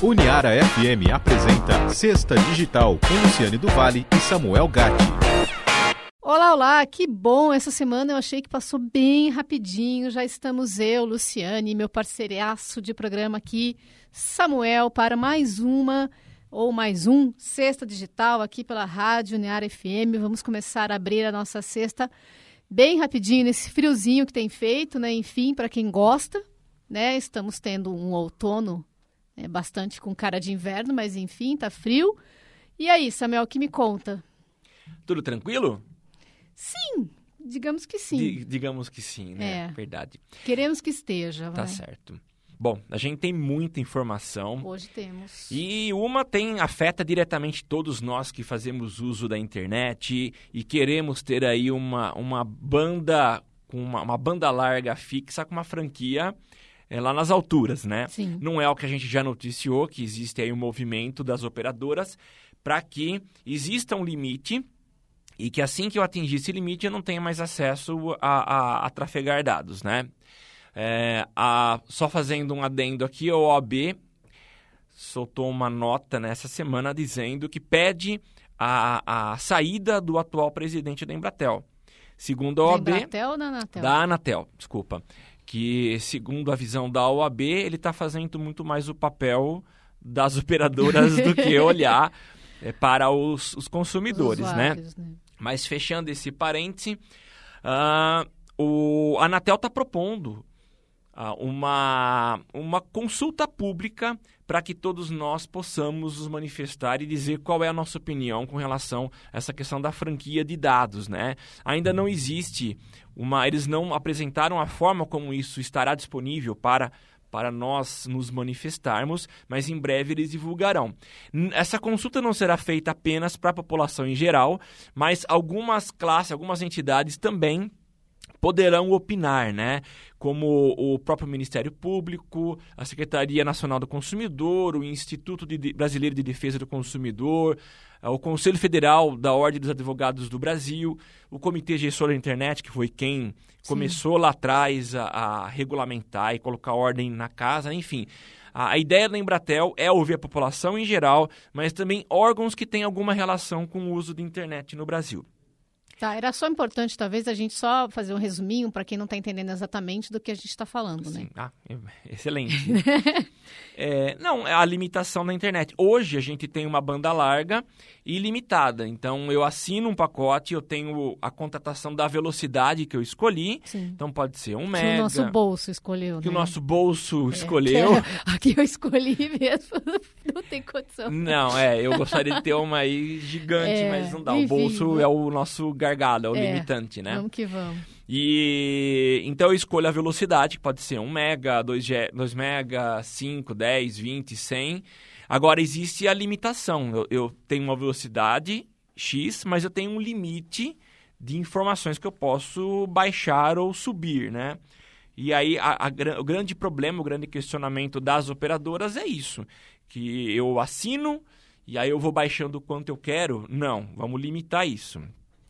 Uniara FM apresenta Sexta Digital com Luciane do Vale e Samuel Gatti. Olá, olá, que bom! Essa semana eu achei que passou bem rapidinho. Já estamos eu, Luciane, meu parceiraço de programa aqui, Samuel, para mais uma ou mais um Sexta Digital aqui pela Rádio Uniara FM. Vamos começar a abrir a nossa sexta bem rapidinho nesse friozinho que tem feito, né? Enfim, para quem gosta, né? Estamos tendo um outono é bastante com cara de inverno, mas enfim, tá frio. E aí, Samuel, que me conta? Tudo tranquilo? Sim, digamos que sim. D digamos que sim, né? É. Verdade. Queremos que esteja. Tá vai. certo. Bom, a gente tem muita informação. Hoje temos. E uma tem afeta diretamente todos nós que fazemos uso da internet e queremos ter aí uma, uma banda com uma, uma banda larga fixa com uma franquia é, lá nas alturas, né? Sim. Não é o que a gente já noticiou, que existe aí um movimento das operadoras para que exista um limite e que assim que eu atingir esse limite eu não tenha mais acesso a, a, a trafegar dados, né? É, a, só fazendo um adendo aqui, a OAB soltou uma nota nessa semana dizendo que pede a, a saída do atual presidente da Embratel. Segundo a Da OAB... Embratel ou da Anatel? Da Anatel, desculpa. Que, segundo a visão da OAB, ele está fazendo muito mais o papel das operadoras do que olhar é, para os, os consumidores, Os né? usuários, né? Mas fechando esse parêntese, ah, o a Anatel está propondo ah, uma, uma consulta pública para que todos nós possamos nos manifestar e dizer qual é a nossa opinião com relação a essa questão da franquia de dados, né? Ainda não existe uma, eles não apresentaram a forma como isso estará disponível para para nós nos manifestarmos, mas em breve eles divulgarão. Essa consulta não será feita apenas para a população em geral, mas algumas classes, algumas entidades também poderão opinar, né? Como o próprio Ministério Público, a Secretaria Nacional do Consumidor, o Instituto de Brasileiro de Defesa do Consumidor, eh, o Conselho Federal da Ordem dos Advogados do Brasil, o Comitê Gestor da Internet, que foi quem começou lá atrás a, a regulamentar e colocar ordem na casa, enfim. A, a ideia da Embratel é ouvir a população em geral, mas também órgãos que têm alguma relação com o uso da internet no Brasil. Tá, era só importante, talvez, a gente só fazer um resuminho para quem não está entendendo exatamente do que a gente está falando, né? Sim. Ah, é- excelente. É, não, é a limitação da internet. Hoje a gente tem uma banda larga e limitada. Então eu assino um pacote, eu tenho a contratação da velocidade que eu escolhi. Sim. Então pode ser um Que mega. o nosso bolso escolheu, que o né? nosso bolso É, escolheu. que Aqui eu escolhi mesmo, não tem condição. Não, é, eu gostaria de ter uma aí gigante, É, mas não dá. o bolso vamos- é o nosso gargalo, é o É, limitante, né? Vamos que vamos. E então eu escolho a velocidade, que pode ser 1 mega, 2, 2 mega, 5, 10, 20, 100. Agora existe a limitação. Eu, eu tenho uma velocidade X, mas eu tenho um limite de informações que eu posso baixar ou subir, né? E aí a- a o grande problema, o grande questionamento das operadoras é isso, que eu assino e aí eu vou baixando o quanto eu quero. Não, vamos limitar isso.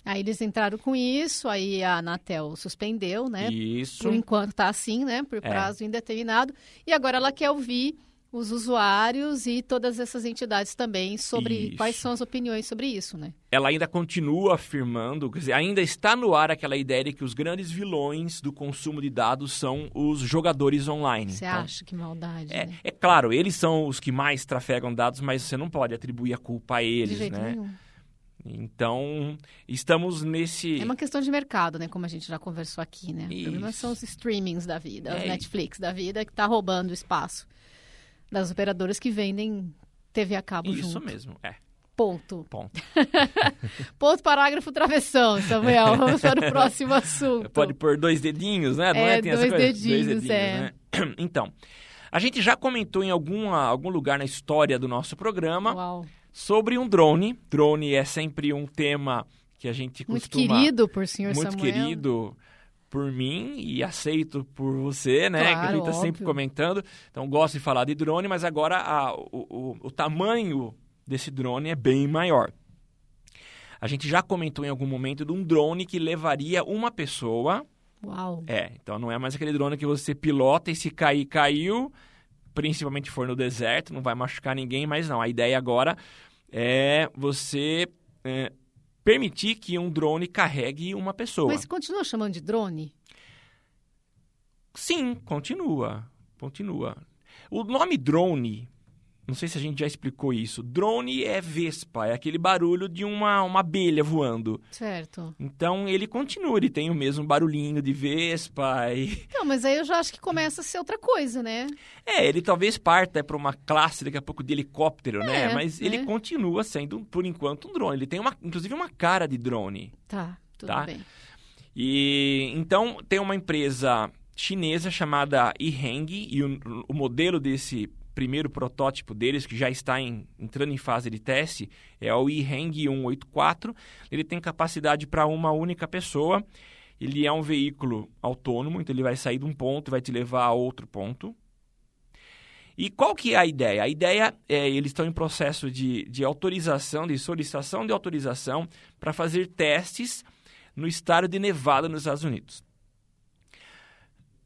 Aí eles entraram com isso, aí a Anatel suspendeu, né? Isso. Por enquanto tá assim, né? Por É. prazo indeterminado. E agora ela quer ouvir os usuários e todas essas entidades também sobre Isso. quais são as opiniões sobre isso, né? ela ainda continua afirmando, quer dizer, ainda está no ar aquela ideia de que os grandes vilões do consumo de dados são os jogadores online. Você Então, acha que maldade, É, né? é claro, eles são os que mais trafegam dados, mas você não pode atribuir a culpa a eles, né? nenhum. Então, estamos nesse. É uma questão de mercado, né? Como a gente já conversou aqui, né? O problema Isso. são os streamings da vida, os É. Netflix da vida, que tá roubando o espaço das operadoras que vendem TV a cabo Isso junto. mesmo, é. Ponto. Ponto. Ponto, parágrafo, travessão, Samuel. Vamos para o próximo assunto. Pode pôr dois dedinhos, né? Não É, é? Tem essa dois dedinhos, é. né? Então, a gente já comentou em alguma, algum lugar na história do nosso programa Uau. Sobre um drone. Drone é sempre um tema que a gente Muito costuma... querido por senhor muito Samuel. querido por mim e aceito por você, né? que a Claro, gente tá sempre óbvio. comentando. Então, gosto de falar de drone, mas agora a- o, o- o tamanho desse drone é bem maior. A gente já comentou em algum momento de um drone que levaria uma pessoa. Uau. É, então não é mais aquele drone que você pilota e se cair, caiu. principalmente for no deserto, não vai machucar ninguém, mas não. A ideia agora é você é, permitir que um drone carregue uma pessoa. Mas continua chamando de drone? Sim, continua. Continua. O nome drone, não sei se a gente já explicou isso. Drone é vespa, é aquele barulho de uma, uma abelha voando. Certo. Então ele continua, ele tem o mesmo barulhinho de vespa. E... Não, mas aí eu já acho que começa a ser outra coisa, né? É, ele talvez parta para uma classe daqui a pouco de helicóptero, né? É, Mas ele é. continua sendo, por enquanto, um drone. Ele tem uma, inclusive uma cara de drone. Tá, tudo Tá. bem. E então tem uma empresa chinesa chamada Yiheng e o, o modelo desse primeiro protótipo deles que já está em- entrando em fase de teste é o Yiheng 184. Ele tem capacidade para uma única pessoa. Ele é um veículo autônomo, então ele vai sair de um ponto e vai te levar a outro ponto. E qual que é a ideia? A ideia é eles estão em processo de, de autorização, de solicitação de autorização para fazer testes no estado de Nevada, nos Estados Unidos.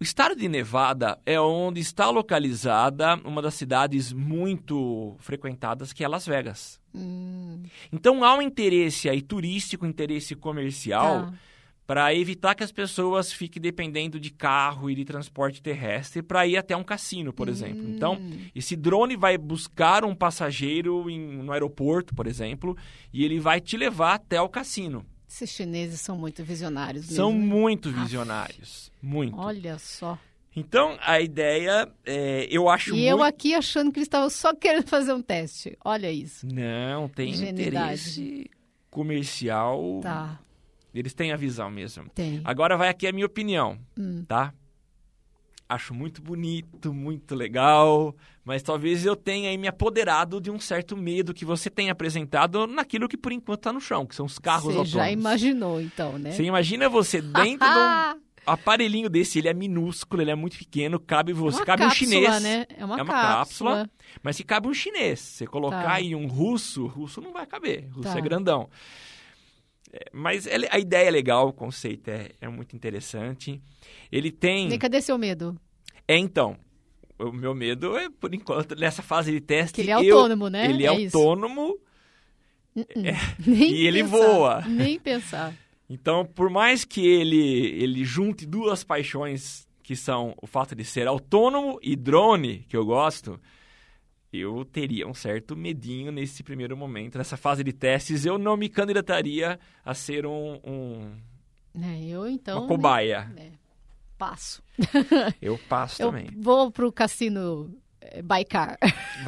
O estado de Nevada é onde está localizada uma das cidades muito frequentadas, que é Las Vegas. Hum, Então há um interesse aí turístico, interesse comercial, tá. para evitar que as pessoas fiquem dependendo de carro e de transporte terrestre para ir até um cassino, por exemplo. Então, Hum, esse drone vai buscar um passageiro em- no aeroporto, por exemplo, e ele vai te levar até o cassino. Esses chineses são muito visionários São mesmo. né? muito visionários. Muito. Olha só. Então, a ideia, é, eu acho E muito... eu aqui achando que eles estavam só querendo fazer um teste. Olha isso. Não, tem Ingenuidade. interesse comercial. Tá, Eles têm a visão mesmo. tem. Agora vai aqui a minha opinião, Hum. tá? Acho muito bonito, muito legal, mas talvez eu tenha aí me apoderado de um certo medo que você tem apresentado naquilo que por enquanto está no chão, que são os carros Você autônomos. já imaginou, então, né? Você imagina você dentro de um aparelhinho desse, ele é minúsculo, ele é muito pequeno, cabe é você, uma cabe um cápsula, chinês. né? É uma, É uma cápsula. cápsula. Mas se cabe um chinês, você colocar Tá. aí um russo, russo não vai caber, russo Tá. é grandão. É, Mas a ideia é legal, o conceito é, é muito interessante. Ele tem. E cadê seu medo? É então. O meu medo é, por enquanto, nessa fase de teste. Que ele é eu- autônomo, né? Ele é, É autônomo, hum. Nem e ele pensar, voa. Nem pensar. então, por mais que ele, ele junte duas paixões, que são o fato de ser autônomo e drone, que eu gosto, eu teria um certo medinho nesse primeiro momento. Nessa fase de testes, eu não me candidataria a ser um, um- É, eu, então... uma cobaia. né, passo. Eu passo Eu também. vou pro cassino eh, by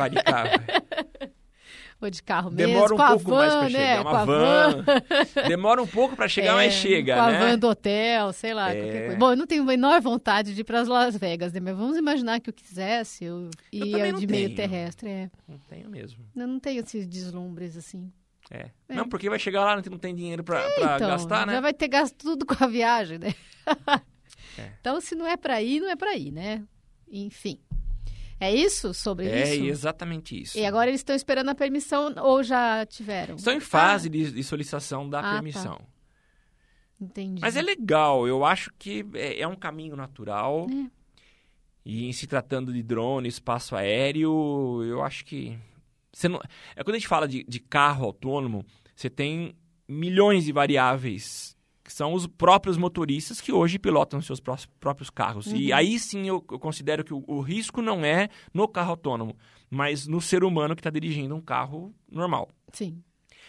de carro. Mesmo. Demora um pouco van, mais pra né? chegar. Uma a van. Demora um pouco pra chegar, mas É, chega, com a né? van do hotel, sei lá, É. qualquer coisa. Bom, eu não tenho a menor vontade de ir para Las Vegas, né? Mas vamos imaginar que eu quisesse, eu ia também não de meio terrestre. É. Não tenho mesmo. Eu não tenho esses deslumbres assim. É. É. Não, porque vai chegar lá, não tem- não tem dinheiro pra, pra então, gastar, né? já vai ter gasto tudo com a viagem, né? É. Então, se não é para ir, não é para ir, né? Enfim. É isso sobre É isso? exatamente isso. E agora eles estão esperando a permissão ou já tiveram? Estão em fase de, de solicitação da Ah, tá. permissão. Entendi. Mas é legal, eu acho que é, é um caminho natural. É. E em se tratando de drone, espaço aéreo, eu acho que. Você não... É quando a gente fala de, de carro autônomo, você tem milhões de variáveis, que são os próprios motoristas que hoje pilotam seus pró- próprios carros. E Uhum. aí sim eu, eu considero que o, o risco não é no carro autônomo, mas no ser humano que está dirigindo um carro normal. Sim.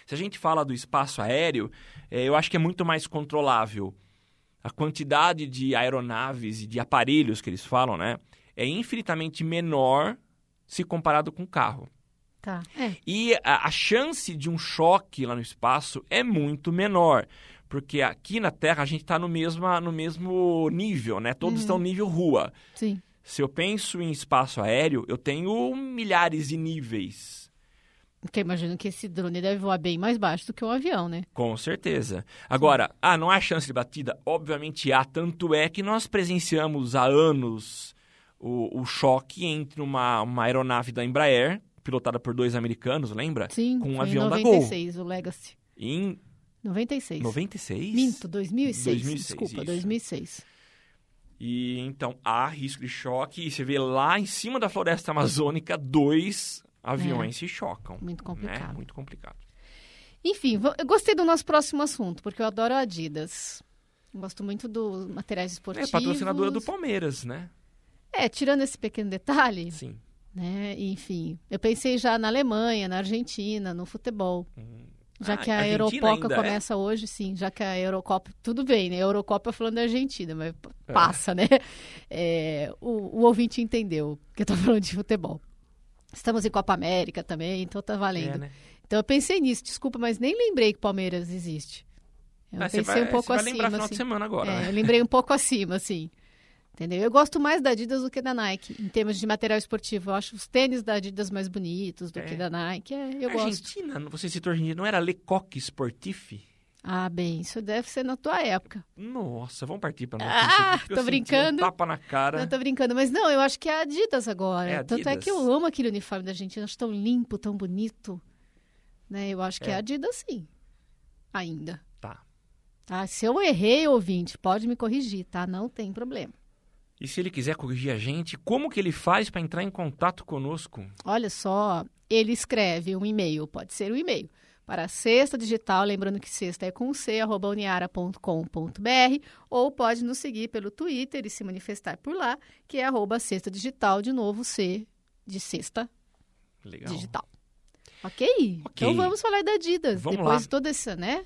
Se a gente fala do espaço aéreo, eh, eu acho que é muito mais controlável. A quantidade de aeronaves e de aparelhos que eles falam, né? É infinitamente menor se comparado com o carro. Tá. É. E a, a chance de um choque lá no espaço é muito menor. Porque aqui na Terra a gente está no mesmo, no mesmo nível, né? Todos Uhum. estão nível rua. Sim. Se eu penso em espaço aéreo, eu tenho milhares de níveis. Porque imagino que esse drone deve voar bem mais baixo do que um avião, né? Com certeza. Agora, ah, não há chance de batida? Obviamente há. Tanto é que nós presenciamos há anos o, o choque entre uma, uma aeronave da Embraer, pilotada por dois americanos, lembra? Sim. Com um avião em da Gol. 96, o Legacy. Em 96. 96? Minto, 2006. 2006, Desculpa, isso. 2006. E então há risco de choque. E você vê lá em cima da floresta amazônica dois aviões se chocam. Muito né? complicado. Muito complicado. Enfim, eu gostei do nosso próximo assunto, porque eu adoro a Adidas. Gosto muito dos materiais É esportivos. patrocinadora do Palmeiras, né? É, tirando esse pequeno detalhe, Sim. né? Enfim, eu pensei já na Alemanha, na Argentina, no futebol. Já Ah, que a Argentina Eurocopa é? começa hoje, sim. Já que a Eurocopa. Tudo bem, né? Eurocopa falando da Argentina, mas É. passa, né? É, o, o ouvinte entendeu que eu tô falando de futebol. Estamos em Copa América também, então tá valendo. É, né? Então eu pensei nisso, desculpa, mas nem lembrei que Palmeiras existe. Eu Ah, pensei vai, um pouco você vai acima. final assim. de semana agora, É, né? eu lembrei um pouco acima, assim. Entendeu? Eu gosto mais da Adidas do que da Nike, em termos de material esportivo. Eu acho os tênis da Adidas mais bonitos do É. que da Nike. É, eu gosto. Argentina, você citou Argentina, não era Lecoq Sportif? Ah, bem, isso deve ser na tua época. Nossa, vamos partir pra Ah, notícia. aqui, porque tô brincando. Um tapa na cara. Não, tô brincando, mas não, eu acho que é a Adidas agora. É Tanto é Adidas? que eu amo aquele uniforme da Argentina, acho tão limpo, tão bonito. Né? Eu acho que é, É. a Adidas, sim. Ainda. Tá. Tá? Se eu errei, ouvinte, pode me corrigir, tá? Não tem problema. E se ele quiser corrigir a gente, como que ele faz para entrar em contato conosco? Olha só, ele escreve um e-mail, pode ser um e-mail, para Sexta Digital, lembrando que sexta é com c, arroba uniara.com.br, ou pode nos seguir pelo Twitter e se manifestar por lá, que é arroba Sexta Digital, de novo C de Sexta Legal. Digital. Ok? Ok. Então vamos falar da Adidas. Vamos Depois lá. de toda essa, né?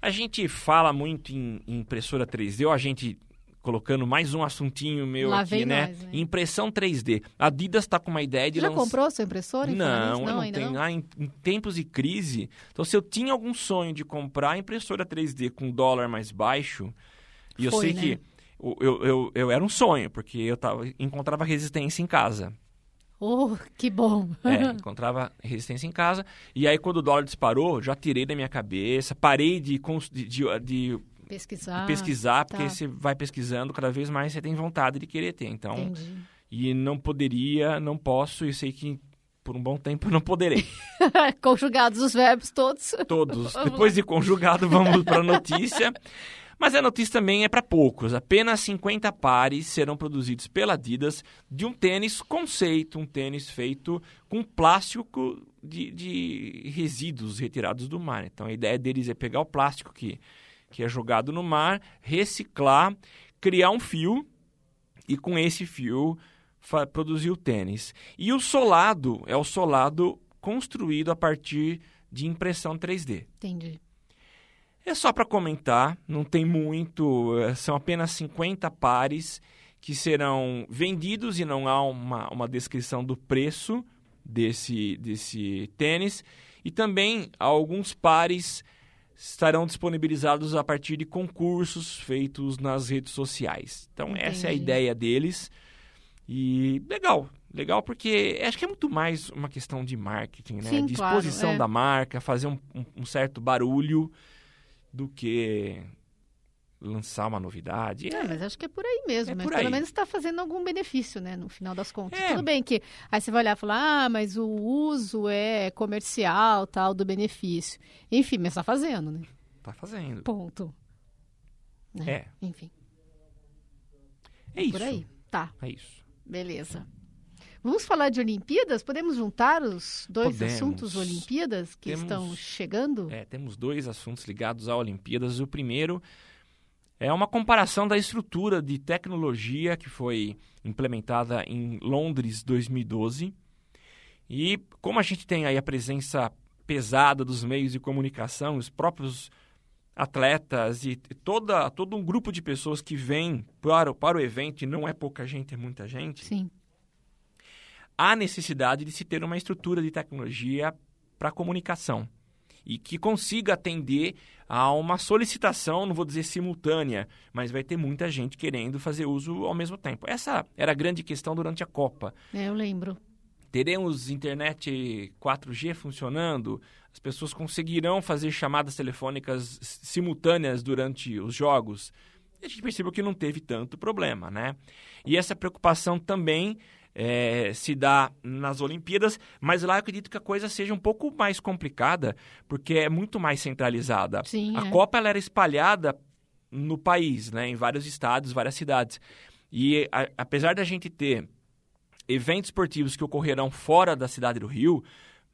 A gente fala muito em impressora 3D, ou a gente colocando mais um assuntinho meu Lá aqui, né? nós, né? Impressão 3D. A Adidas está com uma ideia de Já lançar... comprou sua impressora? Não, Fluminense? eu não tenho. não? Ah, em, em tempos de crise. Então, se eu tinha algum sonho de comprar impressora 3D com dólar mais baixo, e eu Foi, sei né? que o- eu, eu, eu era um sonho, porque eu tava, encontrava resistência em casa. Oh, que bom. É, encontrava resistência em casa. E aí, quando o dólar disparou, já tirei da minha cabeça, parei de, de, de- de Pesquisar. pesquisar, porque tá. você vai pesquisando, cada vez mais você tem vontade de querer ter. Então, Entendi. e não poderia, não posso, e sei que por um bom tempo eu não poderei. Conjugados os verbos todos. Todos. Vamos Depois de conjugado, vamos para a notícia. Mas a notícia também é para poucos. Apenas 50 pares serão produzidos pela Adidas de um tênis conceito, um tênis feito com plástico de, de resíduos retirados do mar. Então a ideia deles é pegar o plástico que, que é jogado no mar, reciclar, criar um fio e com esse fio produzir o tênis. E o solado é o solado construído a partir de impressão 3D. Entendi. É só para comentar, não tem muito, eh, são apenas 50 pares que serão vendidos e não há uma, uma descrição do preço desse, desse tênis. E também alguns pares estarão disponibilizados a partir de concursos feitos nas redes sociais. Então, essa é a Entendi. ideia deles. E legal, legal porque acho que é muito mais uma questão de marketing, né? Sim, de claro, exposição é. da marca, fazer um, um- um certo barulho do que lançar uma novidade. É, mas acho que é por aí mesmo. É mas por pelo aí. menos está fazendo algum benefício, né? No final das contas. É. Tudo bem que aí você vai olhar e falar, ah, mas o uso é comercial, tal, do benefício. Enfim, mas está fazendo, né? Tá fazendo. Ponto. Né? É, Enfim, é isso. por aí. Tá, É isso. beleza. Vamos falar de Olimpíadas? Podemos juntar os dois Podemos. assuntos Olimpíadas que Temos- estão chegando? É, temos dois assuntos ligados a Olimpíadas. O primeiro é uma comparação da estrutura de tecnologia que foi implementada em Londres 2012. E como a gente tem aí a presença pesada dos meios de comunicação, os próprios atletas e toda, todo um grupo de pessoas que vem para, o- para o evento, e não é pouca gente, é muita gente, Sim. há necessidade de se ter uma estrutura de tecnologia para comunicação e que consiga atender a uma solicitação, não vou dizer simultânea, mas vai ter muita gente querendo fazer uso ao mesmo tempo. Essa era a grande questão durante a Copa. É, eu lembro. Teremos internet 4G funcionando? As pessoas conseguirão fazer chamadas telefônicas simultâneas durante os jogos? E a gente percebeu que não teve tanto problema, né? E essa preocupação também eh, se dá nas Olimpíadas, mas lá eu acredito que a coisa seja um pouco mais complicada, porque é muito mais centralizada. Sim, a é. Copa ela era espalhada no país, né? Em vários estados, várias cidades. E a, apesar da gente ter eventos esportivos que ocorrerão fora da cidade do Rio,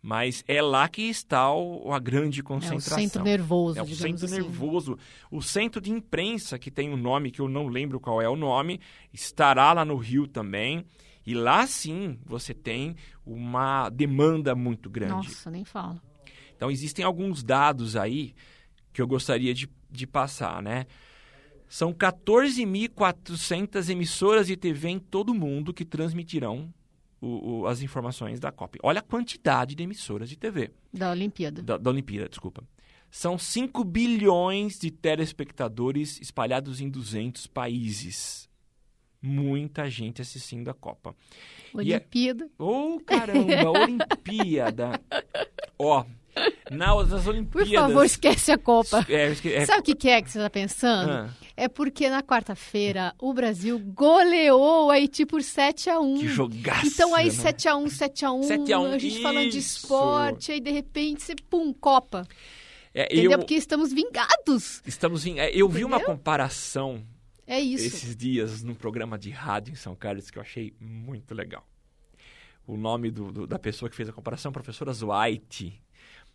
mas é lá que está o, a grande concentração. É o centro nervoso, É o centro assim. nervoso. O centro de imprensa, que tem um nome que eu não lembro qual é o nome, estará lá no Rio também. E lá sim você tem uma demanda muito grande. Nossa, nem fala. Então existem alguns dados aí que eu gostaria de, de passar, né? São 14.400 emissoras de TV em todo o mundo que transmitirão o- o- as informações da Copa. Olha a quantidade de emissoras de TV Da Olimpíada. da, da Olimpíada, desculpa. São 5 bilhões de telespectadores espalhados em 200 países. Muita gente assistindo a Copa. É- Olimpíada. Ô, caramba, Olimpíada. Ó, nas Por Olimpíadas... favor, esquece a Copa. É, esque- é- Sabe o que é que você está pensando? Ah. É porque na quarta-feira o Brasil goleou o Haiti por 7 a 1 Que jogaço, Então aí né? 7x1, 7x1, 7 a 1, a gente falando de isso. esporte, aí de repente você, pum, Copa. É, Entendeu? eu, Porque estamos vingados. estamos em, é, eu vi uma Entendeu? comparação É isso. esses dias num programa de rádio em São Carlos que eu achei muito legal. O nome do- do- da pessoa que fez a comparação, professora White.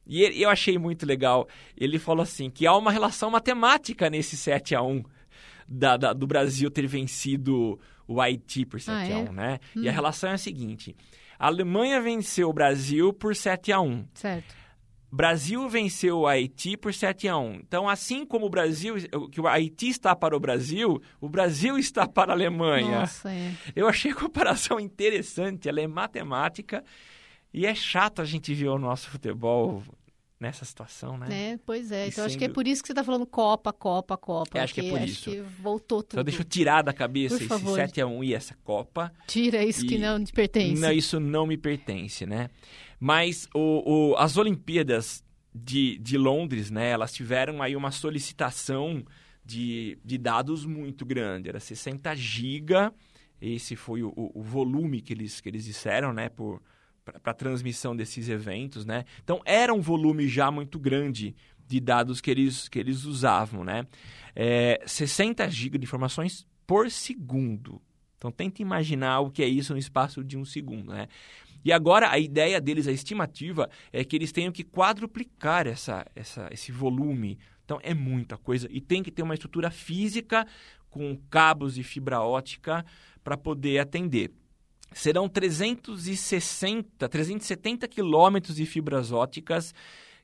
E ele- eu achei muito legal. Ele falou assim que há uma relação matemática nesse 7 a 1 da, da- do Brasil ter vencido o Haiti por 7 Ah, a é? 1, né? E a relação é a seguinte: a Alemanha venceu o Brasil por 7 a 1. Certo. Brasil venceu o Haiti por 7 a 1. Então, assim como o Brasil, que o Haiti está para o Brasil, o Brasil está para a Alemanha. Nossa, é. Eu achei a comparação interessante, ela é matemática e é chato a gente ver o nosso futebol nessa situação, né? Né? Pois é. E Então acho que é sendo- por isso que você está falando Copa, Copa, Copa. É, acho que é por isso. que voltou tudo. Então deixa eu tirar da cabeça Por esse favor. 7 a 1 e essa Copa. Tira isso que E- não te pertence. Não, isso não me pertence, né? Mas o, o- as Olimpíadas de, de Londres, né? Elas tiveram aí uma solicitação de, de dados muito grande. Era 60 giga. Esse foi o, o- volume que eles, que eles disseram, né? Para a transmissão desses eventos, né? Então, era um volume já muito grande de dados que eles, que eles usavam, né? É, 60 gigas de informações por segundo. Então, tente imaginar o que é isso no espaço de um segundo, né? E agora, a ideia deles, a estimativa, é que eles tenham que quadruplicar essa, essa, esse volume. Então, é muita coisa. E tem que ter uma estrutura física com cabos de fibra ótica para poder atender. Serão 360, 370 quilômetros de fibras óticas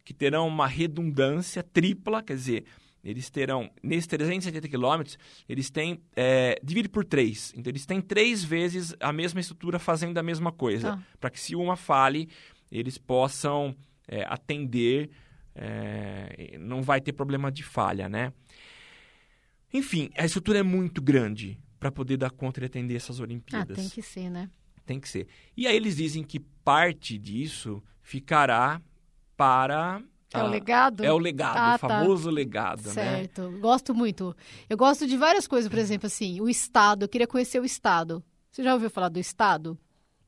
que terão uma redundância tripla, quer dizer, eles terão, nesses 370 quilômetros, eles têm, é, divide por três. Então, eles têm três vezes a mesma estrutura fazendo a mesma coisa. Tá. Para que se uma fale, eles possam é, atender, é, não vai ter problema de falha, né? Enfim, a estrutura é muito grande para poder dar conta de atender essas Ah, Olimpíadas. tem que ser, né? Tem que ser. E aí eles dizem que parte disso ficará para... É o a- legado? É o legado, Ah, o tá. famoso legado, né? Certo. Gosto muito. Eu gosto de várias coisas, por exemplo, assim, o Estado. Eu queria conhecer o Estado. Você já ouviu falar do Estado?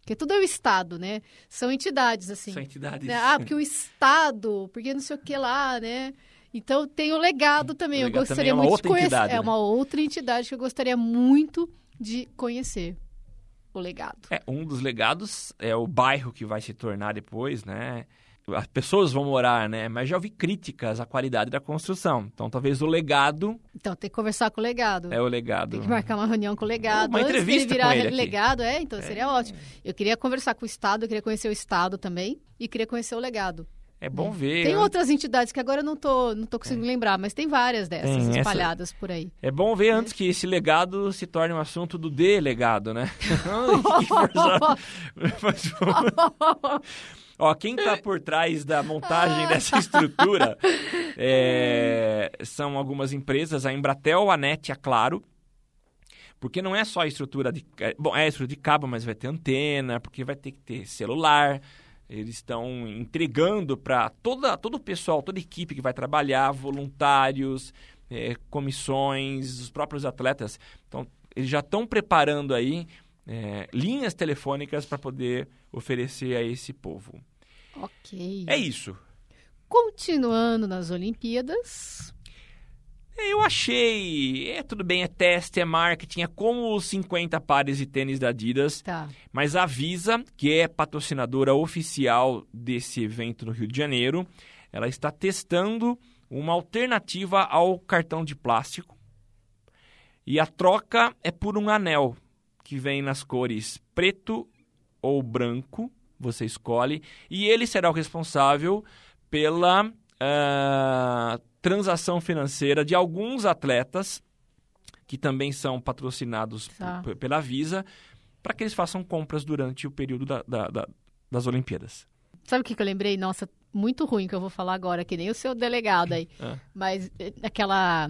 Porque tudo é o Estado, né? São entidades, assim. São entidades... né? Ah, porque o Estado, porque não sei o que lá, né? Então tem o legado também. O eu legado gostaria também é muito de conhecer. entidade, é né? uma outra entidade que eu gostaria muito de conhecer. O legado. É, um dos legados é o bairro que vai se tornar depois, né? As pessoas vão morar, né? Mas já ouvi críticas à qualidade da construção. Então, talvez o legado Então tem que conversar com o legado. é o legado. Tem que marcar uma reunião com o legado. Uma Antes entrevista dele virar com ele aqui. legado, é, então seria ótimo. Eu queria conversar com o Estado, eu queria conhecer o Estado também e queria conhecer o legado. É bom ver. Tem outras entidades que agora eu não tô, não tô conseguindo lembrar, mas tem várias dessas Tem essa- espalhadas por aí. É bom ver antes que esse legado se torne um assunto do delegado, né? Mas, Ó, quem tá por trás da montagem dessa estrutura é, são algumas empresas, a Embratel, a NET a Claro. Porque não é só a estrutura de... é, Bom, é a estrutura de cabo, mas vai ter antena, porque vai ter que ter celular. Eles estão entregando para todo o pessoal, toda a equipe que vai trabalhar, voluntários, é, comissões, os próprios atletas. Então, eles já estão preparando aí é, linhas telefônicas para poder oferecer a esse povo. Ok. É isso. Continuando nas Olimpíadas. Eu achei. É, tudo bem, é teste, é marketing, é como os 50 pares de tênis da Adidas. Tá. Mas a Visa, que é patrocinadora oficial desse evento no Rio de Janeiro, ela está testando uma alternativa ao cartão de plástico. E a troca é por um anel que vem nas cores preto ou branco, você escolhe, e ele será o responsável pela uh, transação financeira de alguns atletas que também são patrocinados Tá. pela Visa para que eles façam compras durante o período da- da- da- das Olimpíadas. Sabe o que, que eu lembrei? Nossa, muito ruim que eu vou falar agora, que nem o seu delegado aí. Ah. Mas eh, aquela.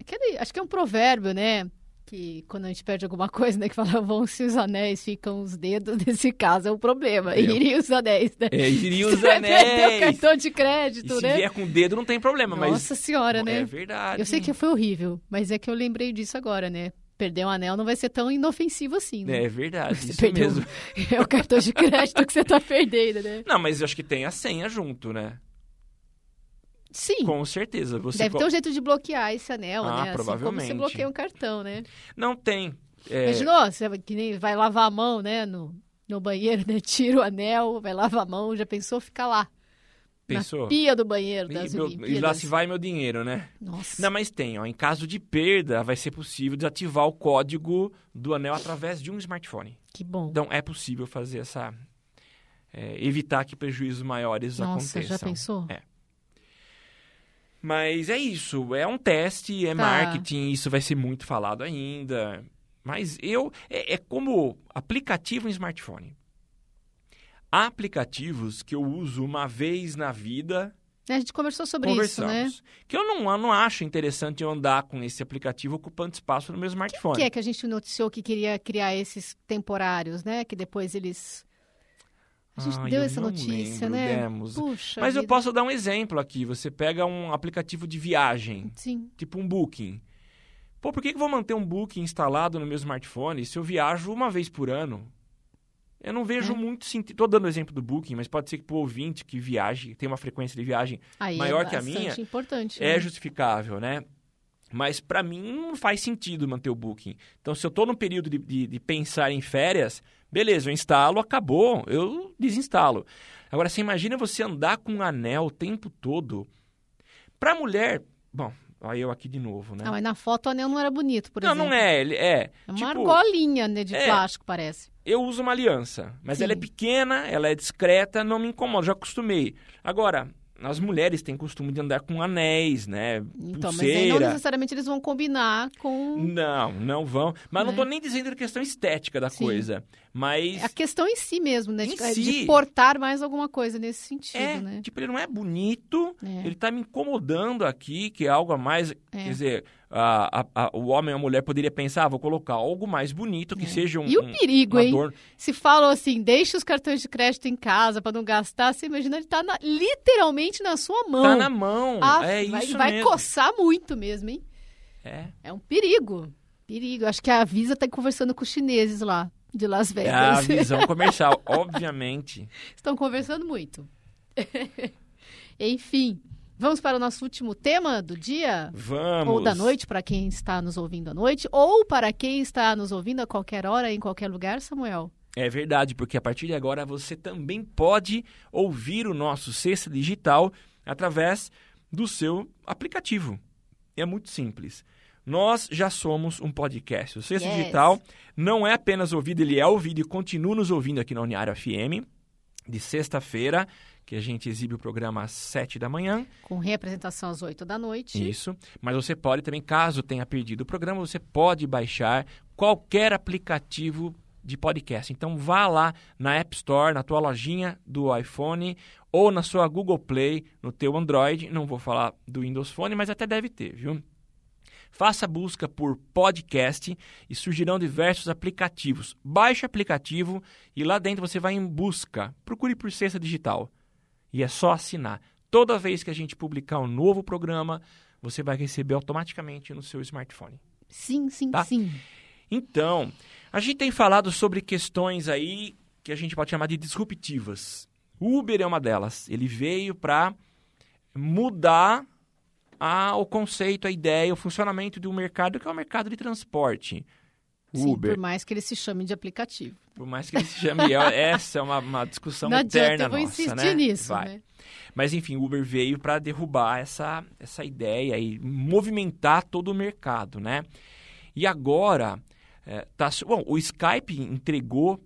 Aquele, acho que é um provérbio, né? Que quando a gente perde alguma coisa, né? Que fala, vão-se os anéis, ficam os dedos. Nesse caso é o problema. É. Iriam os anéis, né? É, iriam os perdeu o anéis. cartão de E crédito, se né? vier com o dedo não tem problema, mas Nossa senhora, né? é verdade. Eu sei que foi horrível, mas é que eu lembrei disso agora, né? Perder um anel não vai ser tão inofensivo assim, né? É verdade, Você isso perdeu- mesmo. É o cartão de crédito que você tá perdendo, né? Não, mas eu acho que tem a senha junto, né? Sim. Com certeza. Você Deve ter um jeito de bloquear esse anel, Ah, né? Assim como provavelmente. você bloqueia um cartão, né? Não tem. É, Imaginou? Você que nem vai lavar a mão, né? No, no banheiro, né? Tira o anel, vai lavar a mão, já pensou ficar lá. pensou? Na pia do banheiro E, das meu- Olimpíadas. e lá se vai meu dinheiro, né? Nossa. Não, mas tem, ó. Em caso de perda, vai ser possível desativar o código do anel através de um smartphone. Que bom. Então é possível fazer essa. é, evitar que prejuízos maiores Nossa, aconteçam. já pensou? É. Mas é isso, é um teste, é Tá. marketing, isso vai ser muito falado ainda. Mas eu. É, é como aplicativo em smartphone. Há aplicativos que eu uso uma vez na vida, A gente conversou sobre isso, né? Que eu não, eu não acho interessante eu andar com esse aplicativo ocupando espaço no meu smartphone. que é que a gente noticiou que queria criar esses temporários, né? Que depois eles. A gente Ai, deu eu essa não notícia, lembro, né? demos. Puxa. Mas eu vida. posso dar um exemplo aqui. Você pega um aplicativo de viagem, Sim. tipo um Booking. Pô, por que, que eu vou manter um Booking instalado no meu smartphone se eu viajo uma vez por ano? Eu não vejo É. muito sentido. Tô dando o exemplo do Booking, mas pode ser que pro ouvinte que viaje, tem uma frequência de viagem, Aí Maior é que a minha, importante. é né? justificável, né? Mas pra mim não faz sentido manter o Booking. Então, se eu tô num período de, de- de pensar em férias, beleza, eu instalo, acabou, eu desinstalo. Agora, você imagina você andar com um anel o tempo todo. Pra mulher, bom, aí eu aqui de novo, né? Ah, mas na foto o anel não era bonito, por não, exemplo. não é, ele é. É uma tipo, argolinha né, de é. plástico, parece. eu uso uma aliança, mas Sim. ela é pequena, ela é discreta, não me incomoda, já acostumei. Agora, as mulheres têm costume de andar com anéis, né? Então, mas aí não pulseira. necessariamente eles vão combinar com. Não, não vão. Mas não Né? tô nem dizendo da questão estética da Sim. coisa. Mas A questão em si mesmo, né? Em De, si. de portar mais alguma coisa nesse sentido, é, né? tipo, ele não é bonito, É. ele tá me incomodando aqui, que é algo a mais. É. Quer dizer, a- a- a- o homem ou a mulher poderia pensar, ah, vou colocar algo mais bonito, que É. seja um. E o perigo, um hein? Se falam assim, deixa os cartões de crédito em casa para não gastar, você imagina ele tá na- literalmente na sua mão. Tá na mão. Ah, é vai, isso vai mesmo. coçar muito mesmo, hein? É. É um perigo. Perigo. Acho que a Visa tá conversando com os chineses lá de Las É a Vegas. visão comercial, obviamente. Estão conversando muito. Enfim, vamos para o nosso último tema do dia? Vamos. Ou da noite, para quem está nos ouvindo à noite, ou para quem está nos ouvindo a qualquer hora, em qualquer lugar, Samuel. É verdade, porque a partir de agora você também pode ouvir o nosso Cesta Digital através do seu aplicativo. É muito simples. Nós já somos um podcast. O Cesta Yes. Digital não é apenas ouvido, ele é ouvido e continua nos ouvindo aqui na Uniário FM, de sexta-feira, que a gente exibe o programa às sete da manhã. Com reapresentação às 8 da noite. Isso. Mas você pode também, caso tenha perdido o programa, você pode baixar qualquer aplicativo de podcast. Então vá lá na App Store, na tua lojinha do iPhone ou na sua Google Play, no teu Android. Não vou falar do Windows Phone, mas até deve ter, viu? Faça busca por podcast e surgirão diversos aplicativos. Baixe o aplicativo e lá dentro você vai em busca. Procure por Cesta Digital. E é só assinar. Toda vez que a gente publicar um novo programa, você vai receber automaticamente no seu smartphone. Sim, sim, Tá. sim. Então, a gente tem falado sobre questões aí que a gente pode chamar de disruptivas. O Uber é uma delas. Ele veio para mudar a, o conceito, a ideia, o funcionamento de um mercado que é o mercado de transporte. Sim, Uber. por mais que ele se chame de aplicativo. Por mais que ele se chame, é- essa é uma, uma discussão Não adianta, eterna eu vou nossa, insistir né? nisso, Vai. né? Mas enfim, o Uber veio para derrubar essa, essa ideia e movimentar todo o mercado, né? E agora, é, tá, bom, o Skype entregou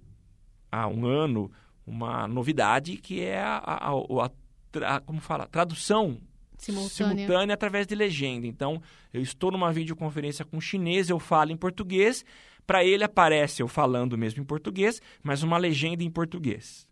há um ano uma novidade que é a, a- a- a como fala, tradução Simultânea. simultânea através de legenda. Então, eu estou numa videoconferência com chinês, eu falo em português, para ele aparece eu falando mesmo em português, mas uma legenda em português,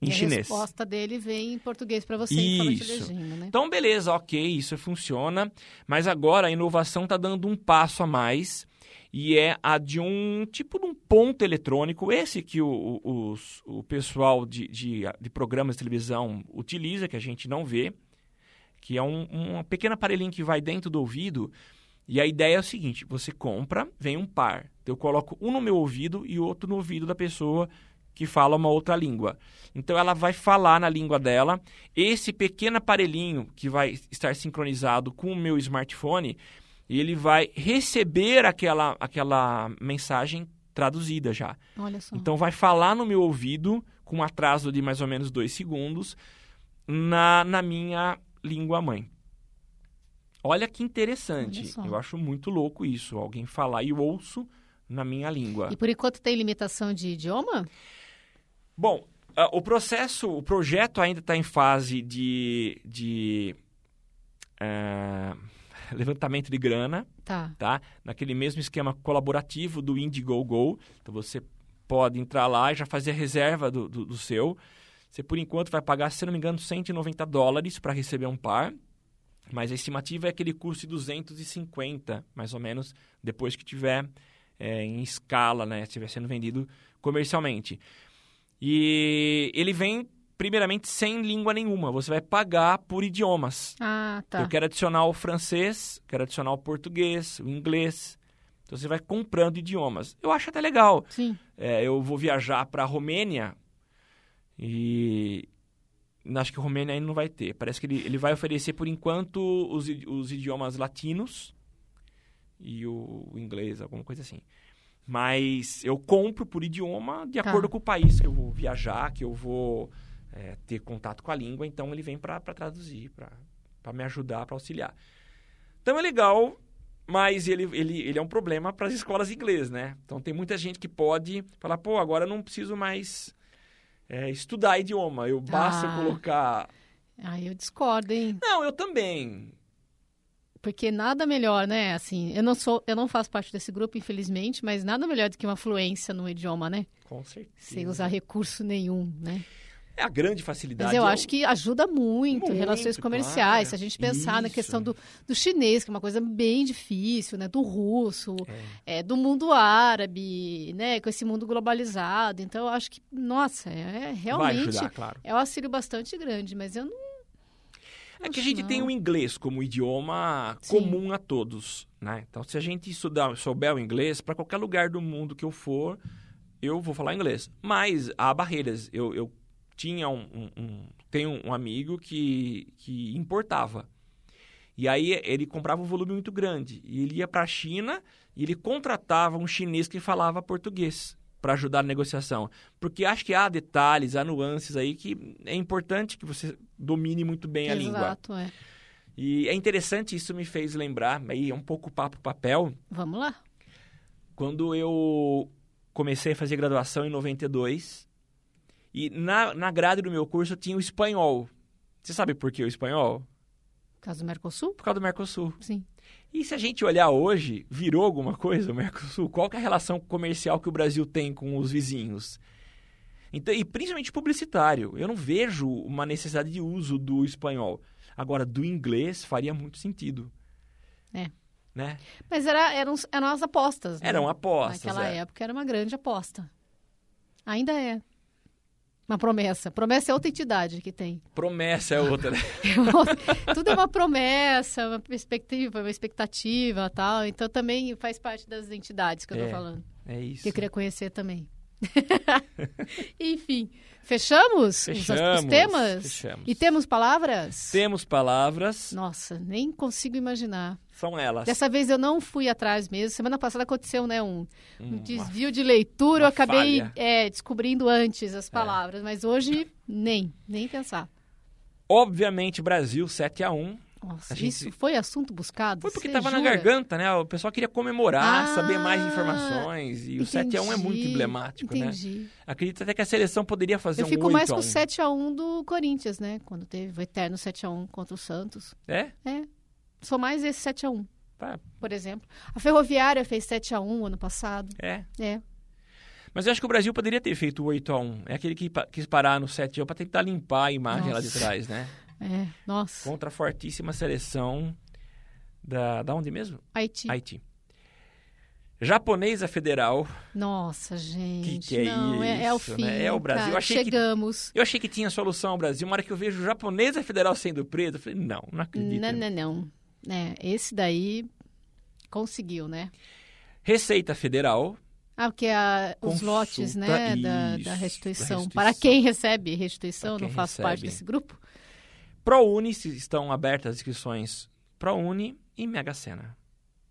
em e chinês. a resposta dele vem em português para você, Isso. legenda, né? Então, beleza, ok, isso funciona, mas agora a inovação está dando um passo a mais e é a de um tipo de um ponto eletrônico, esse que o, o, os- o pessoal de, de, de programas de televisão utiliza, que a gente não vê, que é um, um pequeno aparelhinho que vai dentro do ouvido. E a ideia é o seguinte: você compra, vem um par. Eu coloco um no meu ouvido e outro no ouvido da pessoa que fala uma outra língua. Então ela vai falar na língua dela. Esse pequeno aparelhinho que vai estar sincronizado com o meu smartphone, ele vai receber aquela, aquela mensagem traduzida já. Olha só. Então vai falar no meu ouvido, com um atraso de mais ou menos dois segundos, na, na minha língua mãe. Olha que interessante. Olha. Eu acho muito louco isso. Alguém falar e eu ouço na minha língua. E por enquanto tem limitação de idioma? Bom, ah, o processo, o projeto ainda está em fase de, de ah, levantamento de grana, Tá. tá? Naquele mesmo esquema colaborativo do Indiegogo. Então você pode entrar lá e já fazer a reserva do, do, do seu. Você, por enquanto, vai pagar, se não me engano, 190 dólares para receber um par. Mas a estimativa é aquele custo de 250, mais ou menos, depois que tiver é, em escala, né? Estiver sendo vendido comercialmente. E ele vem, primeiramente, sem língua nenhuma. Você vai pagar por idiomas. Ah, tá. Eu quero adicionar o francês, quero adicionar o português, o inglês. Então você vai comprando idiomas. Eu acho até legal. Sim. É, eu vou viajar para a Romênia e acho que a Romênia ainda não vai ter. Parece que ele, ele vai oferecer por enquanto os, os idiomas latinos e o, o inglês, alguma coisa assim. Mas eu compro por idioma de Tá. acordo com o país que eu vou viajar, que eu vou é, ter contato com a língua. Então ele vem para traduzir, para me ajudar, para auxiliar. Então é legal, mas ele, ele, ele é um problema para as escolas inglês, né? Então tem muita gente que pode falar, pô, agora eu não preciso mais é, estudar idioma. Eu basta Ah. colocar. Aí eu discordo, hein? Não, eu também. Porque nada melhor, né? Assim, eu não sou, eu não faço parte desse grupo, infelizmente, mas nada melhor do que uma fluência no idioma, né? Com certeza. Sem usar recurso nenhum, né? É a grande facilidade. Mas eu é o- acho que ajuda muito, Muito, relações claro. comerciais. Se a gente pensar na Isso. questão do, do chinês, que é uma coisa bem difícil, né? Do russo, É. é, do mundo árabe, né? Com esse mundo globalizado. Então, eu acho que, nossa, é Vai realmente ajudar, claro. é um auxílio bastante grande, mas eu não. É que a gente tem não. o inglês como idioma Sim. comum a todos, né? Então, se a gente estudar, souber o inglês, para qualquer lugar do mundo que eu for, eu vou falar inglês. Mas há barreiras. Eu, eu tinha um, um- um- tenho um amigo que, que importava. E aí ele comprava um volume muito grande. E ele ia para a China e ele contratava um chinês que falava português para ajudar na negociação. Porque acho que há detalhes, há nuances aí que é importante que você domine muito bem a língua. Exato, é. E é interessante, isso me fez lembrar, aí é um pouco papo papel, Vamos lá. quando eu comecei a fazer graduação em 92, e na, na grade do meu curso tinha o espanhol. Você sabe por que o espanhol? Caso do Mercosul? Por causa do Mercosul. Sim. E se a gente olhar hoje, virou alguma coisa o Mercosul? Qual que é a relação comercial que o Brasil tem com os vizinhos? Então, e principalmente publicitário. Eu não vejo uma necessidade de uso do espanhol. Agora, do inglês faria muito sentido. É. Né? Mas era, eram, eram as apostas. Né? Eram apostas. Naquela é. época era uma grande aposta. Ainda é. Uma promessa. Promessa é outra entidade que tem. Promessa é outra. né? Tudo é uma promessa, uma perspectiva, uma expectativa tal. Então também faz parte das entidades que eu É. tô falando. É isso. Que eu queria conhecer também. Enfim, fechamos, os- Fechamos, os, temas? fechamos. E temos palavras? Temos palavras, Nossa, nem consigo imaginar. são elas. Dessa vez eu não fui atrás mesmo. Semana passada aconteceu, né, um, um desvio de leitura. Eu acabei é, descobrindo antes as palavras, mas hoje nem, nem pensar. Obviamente, Brasil 7 a 1 Nossa, gente- isso foi assunto buscado? Foi porque Você tava na garganta, né? O pessoal queria comemorar, Ah, saber mais informações. E o 7 a 1 é muito Entendi, emblemático, né? Entendi. Acredito até que a seleção poderia fazer Eu um fico 8 mais a com 1. o 7x1 do Corinthians, né? Quando teve o eterno 7x1 contra o Santos. É? É. Sou mais esse 7x1, Tá, por exemplo. A Ferroviária fez 7x1 ano passado. é. É. Mas eu acho que o Brasil poderia ter feito o 8 a 1 É aquele que quis parar no 7 a 1 para tentar limpar a imagem lá de Nossa. trás, né? É. Nossa. Contra a fortíssima seleção da, da onde mesmo? Haiti. Haiti. Japonesa Federal. Nossa, gente. que é Não, é, é o isso, fim. né? É o Brasil. cara. Eu achei que- Chegamos. Eu achei que tinha solução ao Brasil. Uma hora que eu vejo Japonesa Federal sendo presa, eu falei, não, não acredito. Não, não, não. É, esse daí conseguiu, né? Receita Federal. Ah, porque a, os lotes, né, da, isso, da da restituição. restituição. Para quem recebe restituição, Pra não quem faço parte recebe. desse grupo. ProUni, se estão abertas as inscrições ProUni e Mega Sena.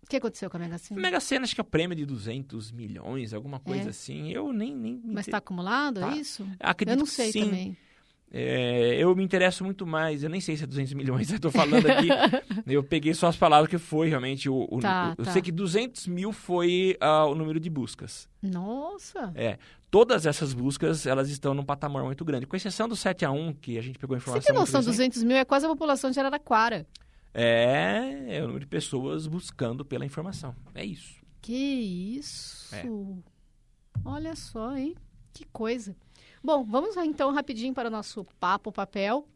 O que aconteceu com a Mega Sena? Mega Sena acho que é o prêmio de 200 milhões, alguma coisa É. assim. Eu nem... nem Mas está acumulado, Tá. é isso? Acredito Eu não que sei sim. também. É, eu me interesso muito mais, eu nem sei se é 200 milhões, eu tô falando aqui, eu peguei só as palavras que foi realmente o... o- Tá, eu tá. sei que 200 mil foi ah, o número de buscas. Nossa. É, todas essas buscas, elas estão num patamar muito grande, com exceção do 7 a 1 que a gente pegou informação Você tem noção, recente. 200 mil é quase a população de Araraquara. É, é o número de pessoas buscando pela informação, é isso. Que isso. É. Olha só, hein? Que coisa. Bom, vamos então rapidinho para o nosso papo papel.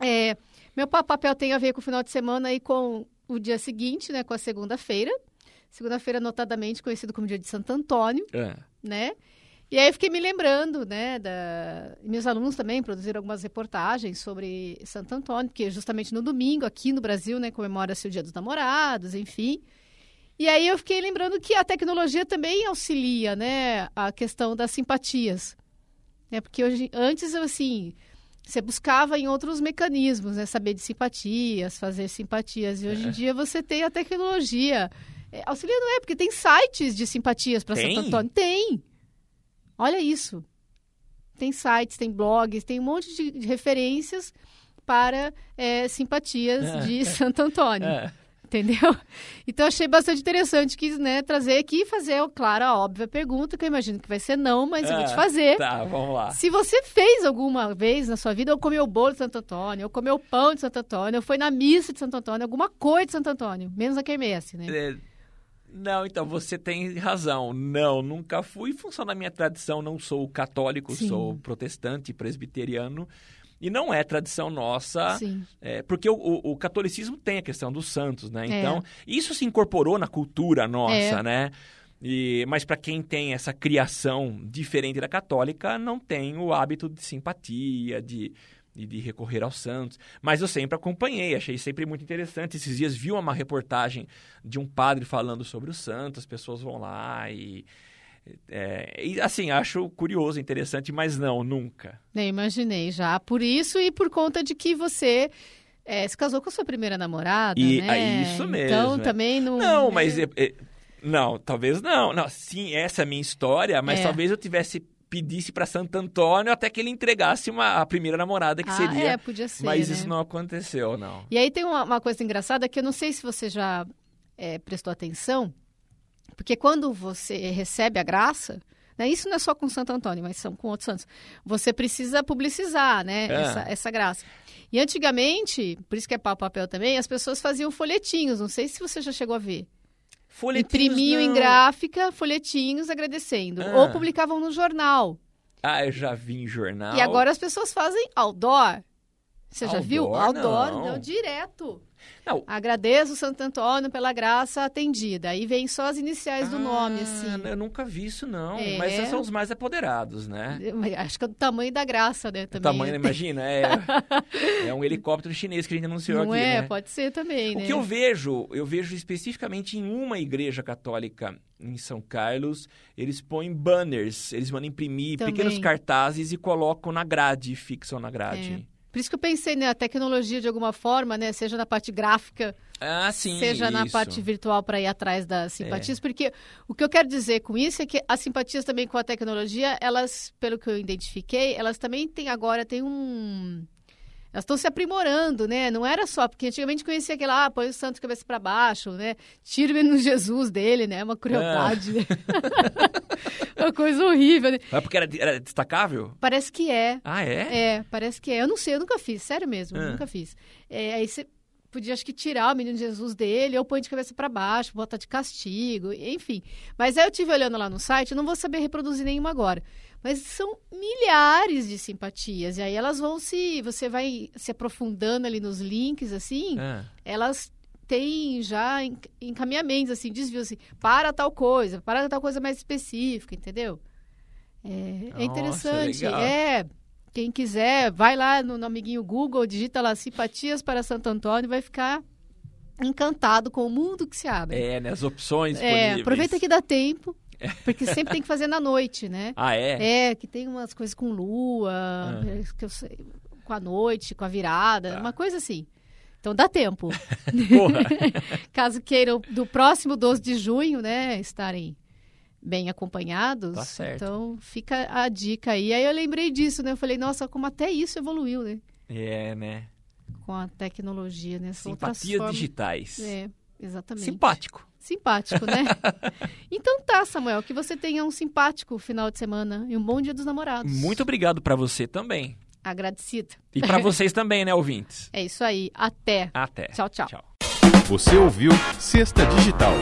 É, meu papo papel tem a ver com o final de semana e com o dia seguinte, né? Com a segunda-feira. Segunda-feira, notadamente conhecido como dia de Santo Antônio, É. né? E aí eu fiquei me lembrando, né, da... Meus alunos também produziram algumas reportagens sobre Santo Antônio, porque justamente no domingo, aqui no Brasil, né, comemora-se o Dia dos Namorados, enfim. E aí eu fiquei lembrando que a tecnologia também auxilia, né, a questão das simpatias. Né, porque hoje, antes, assim, você buscava em outros mecanismos, né, saber de simpatias, fazer simpatias. E hoje em É. dia você tem a tecnologia é, auxiliando, é, porque tem sites de simpatias para? Santo Antônio. Tem! Olha isso. Tem sites, tem blogs, tem um monte de, de referências para é, simpatias É. de Santo Antônio. É. Entendeu? Então achei bastante interessante quis né, trazer aqui e fazer, claro, a óbvia pergunta, que eu imagino que vai ser não, mas eu vou te É, fazer. Tá, vamos lá. Se você fez alguma vez na sua vida, ou comeu bolo de Santo Antônio, ou comeu pão de Santo Antônio, ou foi na missa de Santo Antônio, alguma coisa de Santo Antônio, menos a quermesse, né? É, Não, então você tem razão. Não, nunca fui. Em função da minha tradição, não sou católico, Sim. sou protestante, presbiteriano. E não é tradição nossa, Sim. é, porque o, o- o catolicismo tem a questão dos santos, né? É. Então, isso se incorporou na cultura nossa, É. né? E, mas para quem tem essa criação diferente da católica, não tem o hábito de simpatia, de, de, de recorrer aos santos. Mas eu sempre acompanhei, achei sempre muito interessante. Esses dias vi uma reportagem de um padre falando sobre os santos, as pessoas vão lá e. é, e, assim, acho curioso, interessante, mas não, nunca. Eu imaginei já. Por isso e por conta de que você é, se casou com a sua primeira namorada, E- né? é isso mesmo, Então é. também não... Não, mas. é- é- não, talvez não. Não, sim, essa é a minha história, mas É. talvez eu tivesse pedisse para Santo Antônio até que ele entregasse uma, a primeira namorada que ah, seria. é, podia ser, mas né? isso não aconteceu, não. E aí tem uma, uma coisa engraçada que eu não sei se você já é, prestou atenção, porque quando você recebe a graça, né, isso não é só com Santo Antônio, mas são com outros santos, você precisa publicizar né, É. essa, essa graça. E antigamente, por isso que é papel também, as pessoas faziam folhetinhos, não sei se você já chegou a ver. Folhetinhos, Imprimiam em não. gráfica folhetinhos agradecendo, Ah. ou publicavam no jornal. Ah, eu já vi em jornal. E agora as pessoas fazem outdoor. Você já viu? Outdoor, Outdoor, não. não, direto. Não. Agradeço Santo Antônio pela graça atendida. Aí vem só as iniciais do nome, Ah, assim. Eu nunca vi isso, não. É. Mas esses são os mais apoderados, né? Acho que é do tamanho da graça, né? O Também. tamanho, imagina, é, é um helicóptero chinês que a gente anunciou Não aqui, é? né? Pode ser também, O né? que eu vejo, eu vejo especificamente em uma igreja católica em São Carlos, eles põem banners, eles mandam imprimir Também. pequenos cartazes e colocam na grade, fixam na grade. Por isso que eu pensei na tecnologia de alguma forma, né? Seja na parte gráfica, Ah, sim. seja na isso. parte virtual para ir atrás das simpatias, porque o que eu quero dizer com isso é que as simpatias também com a tecnologia, elas, pelo que eu identifiquei, elas também têm agora tem um elas estão se aprimorando, né? Não era só, porque antigamente conhecia aquela, ah, põe o santo de cabeça para baixo, né? Tira no Jesus dele, né? Uma crueldade, né? Uma coisa horrível, né? É porque era, era destacável? Parece que é. Ah, é? É, parece que é. Eu não sei, eu nunca fiz, sério mesmo, Ah. nunca fiz. É, aí você podia, acho que, tirar o menino Jesus dele, ou põe de cabeça para baixo, botar de castigo, enfim. Mas aí eu tive olhando lá no site, eu não vou saber reproduzir nenhuma agora. Mas são milhares de simpatias, e aí elas vão se. Você vai se aprofundando ali nos links, assim, Ah. elas têm já en- encaminhamentos, assim, desvios, assim, para tal coisa, para tal coisa mais específica, entendeu? É, é interessante. É, quem quiser, vai lá no, no amiguinho Google, digita lá simpatias para Santo Antônio vai ficar encantado com o mundo que se abre. É, né? As opções É, aproveita que dá tempo, porque sempre tem que fazer na noite, né? Ah, é? É, que tem umas coisas com lua, Ah. é, que eu sei, com a noite, com a virada, Tá. uma coisa assim. Então dá tempo. Caso queiram do próximo 12 de junho, né, estarem bem acompanhados. Tá certo. Então fica a dica aí. Aí eu lembrei disso, né? Eu falei, nossa, como até isso evoluiu, né? É, né? Com a tecnologia, né? Simpatias digitais. É, exatamente. Simpático. Simpático, né? então tá, Samuel, que você tenha um simpático final de semana e um bom dia dos namorados. Muito obrigado pra você também. agradecida. E pra vocês também, né, ouvintes? É isso aí. Até. Até. Tchau, tchau. Tchau. Você ouviu Sexta Digital.